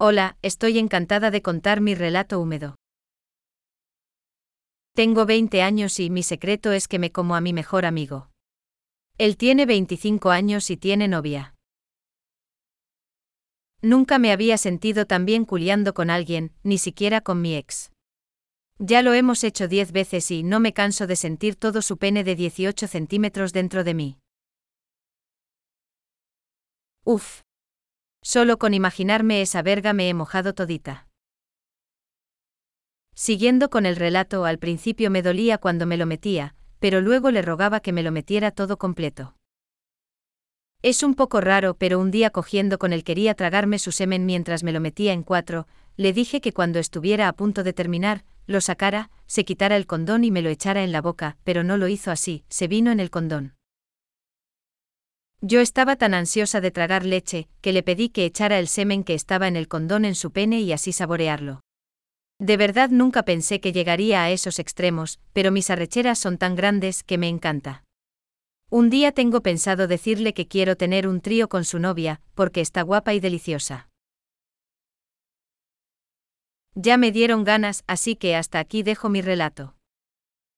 Hola, estoy encantada de contar mi relato húmedo. Tengo 20 años y mi secreto es que me como a mi mejor amigo. Él tiene 25 años y tiene novia. Nunca me había sentido tan bien culiando con alguien, ni siquiera con mi ex. Ya lo hemos hecho 10 veces y no me canso de sentir todo su pene de 18 centímetros dentro de mí. Uf. Solo con imaginarme esa verga me he mojado todita. Siguiendo con el relato, al principio me dolía cuando me lo metía, pero luego le rogaba que me lo metiera todo completo. Es un poco raro, pero un día cogiendo con él quería tragarme su semen mientras me lo metía en cuatro, le dije que cuando estuviera a punto de terminar, lo sacara, se quitara el condón y me lo echara en la boca, pero no lo hizo así, se vino en el condón. Yo estaba tan ansiosa de tragar leche, que le pedí que echara el semen que estaba en el condón en su pene y así saborearlo. De verdad nunca pensé que llegaría a esos extremos, pero mis arrecheras son tan grandes que me encanta. Un día tengo pensado decirle que quiero tener un trío con su novia, porque está guapa y deliciosa. Ya me dieron ganas, así que hasta aquí dejo mi relato.